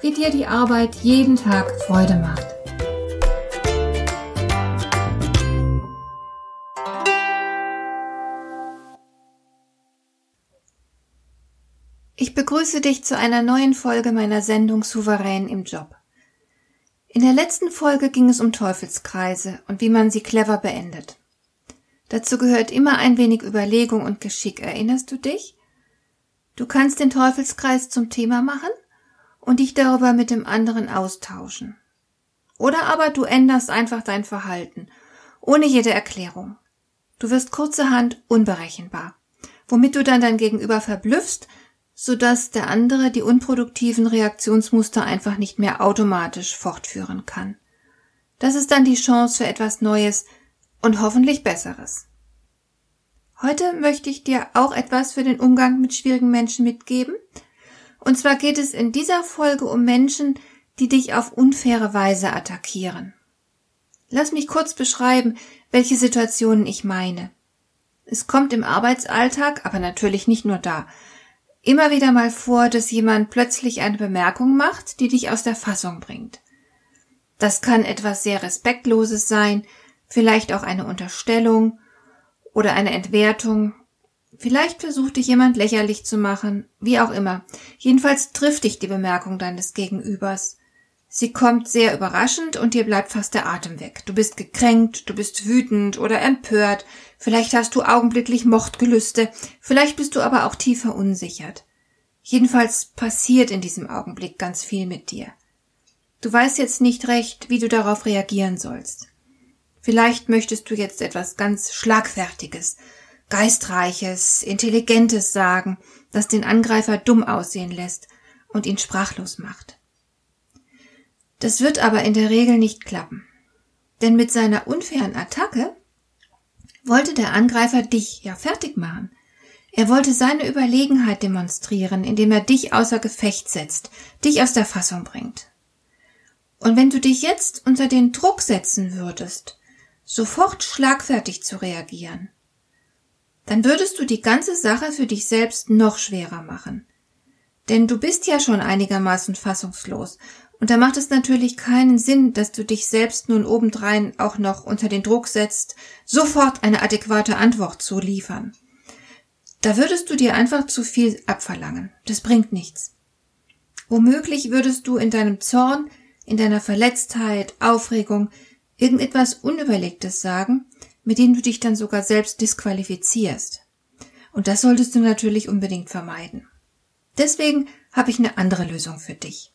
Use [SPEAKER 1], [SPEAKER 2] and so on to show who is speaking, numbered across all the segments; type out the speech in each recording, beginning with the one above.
[SPEAKER 1] wie dir die Arbeit jeden Tag Freude macht. Ich begrüße dich zu einer neuen Folge meiner Sendung Souverän im Job. In der letzten Folge ging es um Teufelskreise und wie man sie clever beendet. Dazu gehört immer ein wenig Überlegung und Geschick. Erinnerst du dich? Du kannst den Teufelskreis zum Thema machen und dich darüber mit dem anderen austauschen. Oder aber du änderst einfach dein Verhalten, ohne jede Erklärung. Du wirst kurzerhand unberechenbar, womit du dann dein Gegenüber verblüffst, so dass der andere die unproduktiven Reaktionsmuster einfach nicht mehr automatisch fortführen kann. Das ist dann die Chance für etwas Neues und hoffentlich Besseres. Heute möchte ich dir auch etwas für den Umgang mit schwierigen Menschen mitgeben und zwar geht es in dieser Folge um Menschen, die dich auf unfaire Weise attackieren. Lass mich kurz beschreiben, welche Situationen ich meine. Es kommt im Arbeitsalltag, aber natürlich nicht nur da, immer wieder mal vor, dass jemand plötzlich eine Bemerkung macht, die dich aus der Fassung bringt. Das kann etwas sehr Respektloses sein, vielleicht auch eine Unterstellung oder eine Entwertung Vielleicht versucht dich jemand lächerlich zu machen, wie auch immer. Jedenfalls trifft dich die Bemerkung deines Gegenübers. Sie kommt sehr überraschend und dir bleibt fast der Atem weg. Du bist gekränkt, du bist wütend oder empört, vielleicht hast du augenblicklich Mordgelüste, vielleicht bist du aber auch tief verunsichert. Jedenfalls passiert in diesem Augenblick ganz viel mit dir. Du weißt jetzt nicht recht, wie du darauf reagieren sollst. Vielleicht möchtest du jetzt etwas ganz Schlagfertiges, Geistreiches, Intelligentes sagen, das den Angreifer dumm aussehen lässt und ihn sprachlos macht. Das wird aber in der Regel nicht klappen. Denn mit seiner unfairen Attacke wollte der Angreifer dich ja fertig machen. Er wollte seine Überlegenheit demonstrieren, indem er dich außer Gefecht setzt, dich aus der Fassung bringt. Und wenn du dich jetzt unter den Druck setzen würdest, sofort schlagfertig zu reagieren, dann würdest du die ganze Sache für dich selbst noch schwerer machen. Denn du bist ja schon einigermaßen fassungslos, und da macht es natürlich keinen Sinn, dass du dich selbst nun obendrein auch noch unter den Druck setzt, sofort eine adäquate Antwort zu liefern. Da würdest du dir einfach zu viel abverlangen. Das bringt nichts. Womöglich würdest du in deinem Zorn, in deiner Verletztheit, Aufregung irgendetwas Unüberlegtes sagen, mit denen du dich dann sogar selbst disqualifizierst. Und das solltest du natürlich unbedingt vermeiden. Deswegen habe ich eine andere Lösung für dich.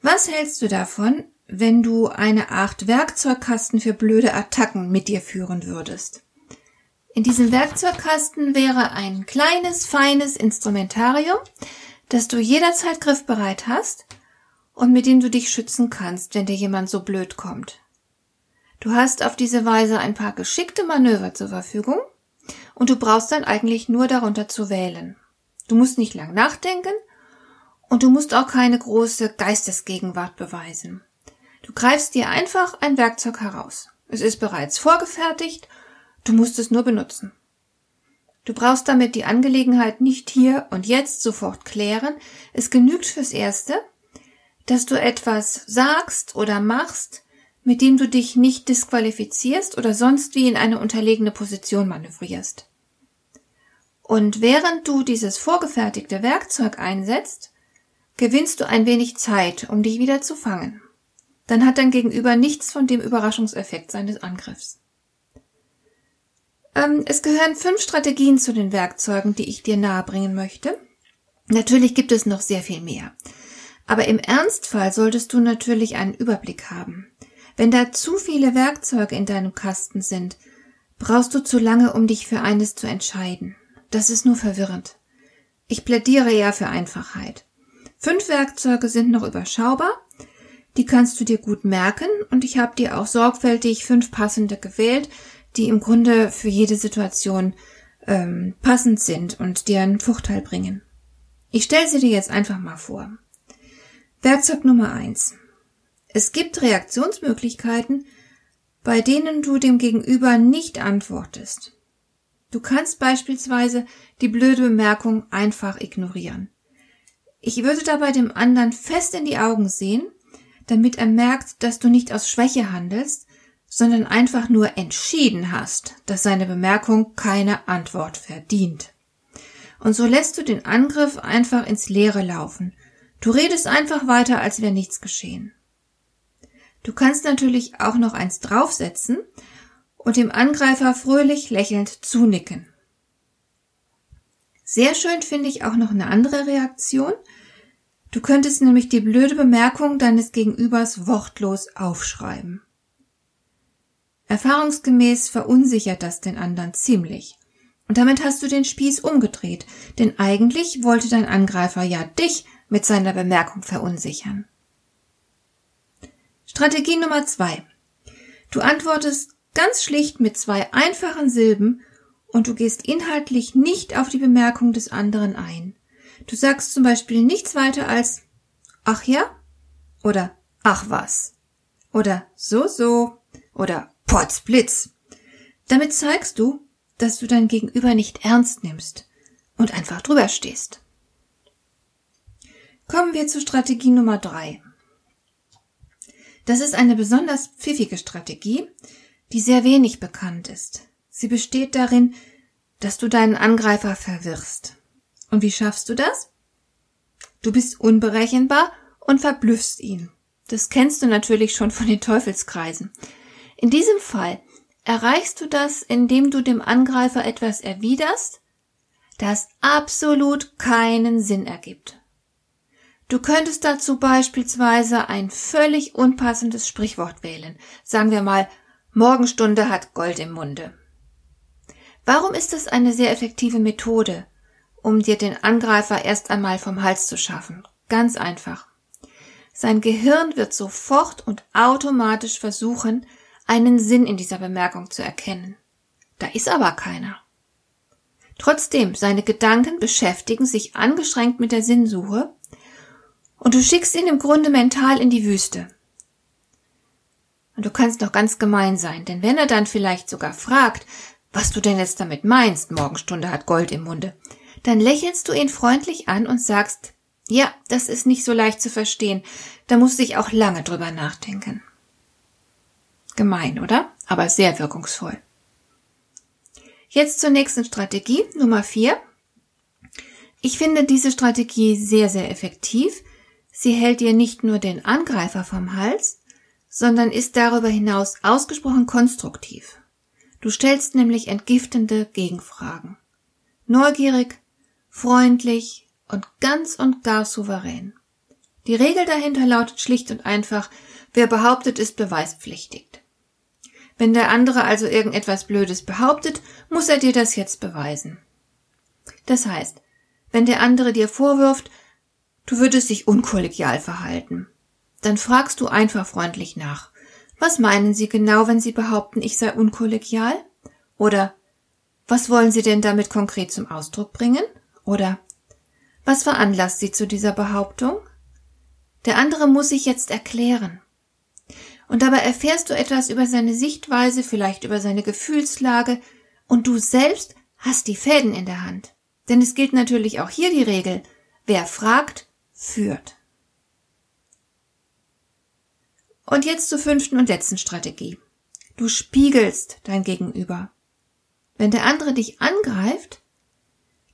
[SPEAKER 1] Was hältst du davon, wenn du eine Art Werkzeugkasten für blöde Attacken mit dir führen würdest? In diesem Werkzeugkasten wäre ein kleines, feines Instrumentarium, das du jederzeit griffbereit hast und mit dem du dich schützen kannst, wenn dir jemand so blöd kommt. Du hast auf diese Weise ein paar geschickte Manöver zur Verfügung und du brauchst dann eigentlich nur darunter zu wählen. Du musst nicht lang nachdenken und du musst auch keine große Geistesgegenwart beweisen. Du greifst dir einfach ein Werkzeug heraus. Es ist bereits vorgefertigt, du musst es nur benutzen. Du brauchst damit die Angelegenheit nicht hier und jetzt sofort klären. Es genügt fürs Erste, dass du etwas sagst oder machst, mit dem du dich nicht disqualifizierst oder sonst wie in eine unterlegene Position manövrierst. Und während du dieses vorgefertigte Werkzeug einsetzt, gewinnst du ein wenig Zeit, um dich wieder zu fangen. Dann hat dein Gegenüber nichts von dem Überraschungseffekt seines Angriffs. Ähm, es gehören fünf Strategien zu den Werkzeugen, die ich dir nahebringen möchte. Natürlich gibt es noch sehr viel mehr. Aber im Ernstfall solltest du natürlich einen Überblick haben. Wenn da zu viele Werkzeuge in deinem Kasten sind, brauchst du zu lange, um dich für eines zu entscheiden. Das ist nur verwirrend. Ich plädiere ja für Einfachheit. Fünf Werkzeuge sind noch überschaubar. Die kannst du dir gut merken und ich habe dir auch sorgfältig fünf passende gewählt, die im Grunde für jede Situation ähm, passend sind und dir einen Vorteil bringen. Ich stelle sie dir jetzt einfach mal vor. Werkzeug Nummer eins: Es gibt Reaktionsmöglichkeiten, bei denen du dem Gegenüber nicht antwortest. Du kannst beispielsweise die blöde Bemerkung einfach ignorieren. Ich würde dabei dem anderen fest in die Augen sehen, damit er merkt, dass du nicht aus Schwäche handelst, sondern einfach nur entschieden hast, dass seine Bemerkung keine Antwort verdient. Und so lässt du den Angriff einfach ins Leere laufen. Du redest einfach weiter, als wäre nichts geschehen. Du kannst natürlich auch noch eins draufsetzen und dem Angreifer fröhlich lächelnd zunicken. Sehr schön finde ich auch noch eine andere Reaktion. Du könntest nämlich die blöde Bemerkung deines Gegenübers wortlos aufschreiben. Erfahrungsgemäß verunsichert das den anderen ziemlich. Und damit hast du den Spieß umgedreht, denn eigentlich wollte dein Angreifer ja dich mit seiner Bemerkung verunsichern. Strategie Nummer zwei. Du antwortest ganz schlicht mit zwei einfachen Silben und du gehst inhaltlich nicht auf die Bemerkung des anderen ein. Du sagst zum Beispiel nichts weiter als Ach ja? Oder Ach was? Oder So so? Oder Potzblitz. Damit zeigst du, dass du dein Gegenüber nicht ernst nimmst und einfach drüber stehst. Kommen wir zur Strategie Nummer drei. Das ist eine besonders pfiffige Strategie, die sehr wenig bekannt ist. Sie besteht darin, dass du deinen Angreifer verwirrst. Und wie schaffst du das? Du bist unberechenbar und verblüffst ihn. Das kennst du natürlich schon von den Teufelskreisen. In diesem Fall erreichst du das, indem du dem Angreifer etwas erwiderst, das absolut keinen Sinn ergibt. Du könntest dazu beispielsweise ein völlig unpassendes Sprichwort wählen. Sagen wir mal, Morgenstunde hat Gold im Munde. Warum ist das eine sehr effektive Methode, um dir den Angreifer erst einmal vom Hals zu schaffen? Ganz einfach. Sein Gehirn wird sofort und automatisch versuchen, einen Sinn in dieser Bemerkung zu erkennen. Da ist aber keiner. Trotzdem, seine Gedanken beschäftigen sich angeschränkt mit der Sinnsuche und du schickst ihn im Grunde mental in die Wüste. Und du kannst doch ganz gemein sein, denn wenn er dann vielleicht sogar fragt, was du denn jetzt damit meinst, Morgenstunde hat Gold im Munde, dann lächelst du ihn freundlich an und sagst, ja, das ist nicht so leicht zu verstehen, da musste ich auch lange drüber nachdenken. Gemein, oder? Aber sehr wirkungsvoll. Jetzt zur nächsten Strategie, Nummer vier. Ich finde diese Strategie sehr, sehr effektiv. Sie hält dir nicht nur den Angreifer vom Hals, sondern ist darüber hinaus ausgesprochen konstruktiv. Du stellst nämlich entgiftende Gegenfragen. Neugierig, freundlich und ganz und gar souverän. Die Regel dahinter lautet schlicht und einfach, wer behauptet, ist beweispflichtig. Wenn der andere also irgendetwas Blödes behauptet, muss er dir das jetzt beweisen. Das heißt, wenn der andere dir vorwirft, du würdest dich unkollegial verhalten, dann fragst du einfach freundlich nach. Was meinen Sie genau, wenn Sie behaupten, ich sei unkollegial? Oder was wollen Sie denn damit konkret zum Ausdruck bringen? Oder was veranlasst Sie zu dieser Behauptung? Der andere muss sich jetzt erklären. Und dabei erfährst du etwas über seine Sichtweise, vielleicht über seine Gefühlslage, und du selbst hast die Fäden in der Hand. Denn es gilt natürlich auch hier die Regel, wer fragt, führt. Und jetzt zur fünften und letzten Strategie. Du spiegelst dein Gegenüber. Wenn der andere dich angreift,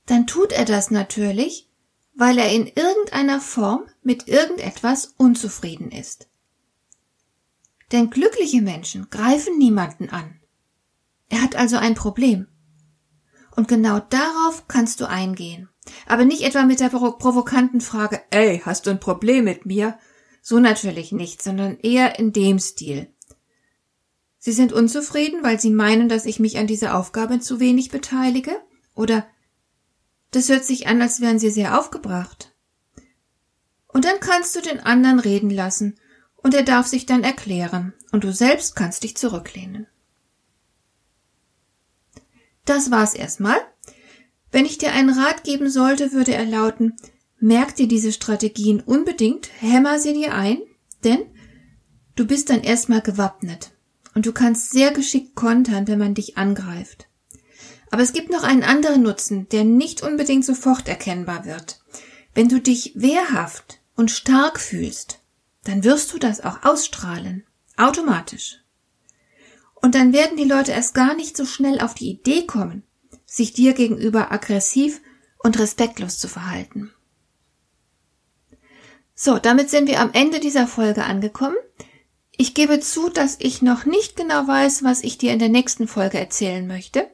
[SPEAKER 1] dann tut er das natürlich, weil er in irgendeiner Form mit irgendetwas unzufrieden ist. Denn glückliche Menschen greifen niemanden an. Er hat also ein Problem. Und genau darauf kannst du eingehen. Aber nicht etwa mit der provokanten Frage, ey, hast du ein Problem mit mir? So natürlich nicht, sondern eher in dem Stil. Sie sind unzufrieden, weil Sie meinen, dass ich mich an dieser Aufgabe zu wenig beteilige? Oder das hört sich an, als wären Sie sehr aufgebracht. Und dann kannst du den anderen reden lassen und er darf sich dann erklären und du selbst kannst dich zurücklehnen. Das war's erstmal. Wenn ich dir einen Rat geben sollte, würde er lauten, merk dir diese Strategien unbedingt, hämmer sie dir ein, denn du bist dann erstmal gewappnet und du kannst sehr geschickt kontern, wenn man dich angreift. Aber es gibt noch einen anderen Nutzen, der nicht unbedingt sofort erkennbar wird. Wenn du dich wehrhaft und stark fühlst, dann wirst du das auch ausstrahlen. Automatisch. Und dann werden die Leute erst gar nicht so schnell auf die Idee kommen, sich dir gegenüber aggressiv und respektlos zu verhalten. So, damit sind wir am Ende dieser Folge angekommen. Ich gebe zu, dass ich noch nicht genau weiß, was ich dir in der nächsten Folge erzählen möchte.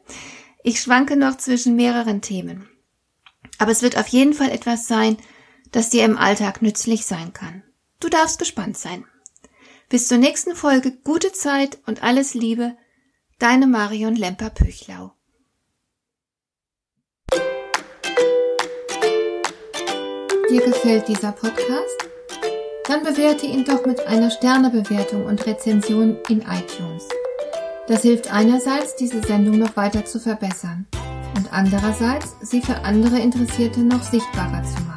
[SPEAKER 1] Ich schwanke noch zwischen mehreren Themen. Aber es wird auf jeden Fall etwas sein, das dir im Alltag nützlich sein kann. Du darfst gespannt sein. Bis zur nächsten Folge gute Zeit und alles Liebe, deine Marion Lemper-Püchlau. Dir gefällt dieser Podcast? Dann bewerte ihn doch mit einer Sternebewertung und Rezension in iTunes. Das hilft einerseits, diese Sendung noch weiter zu verbessern und andererseits, sie für andere Interessierte noch sichtbarer zu machen.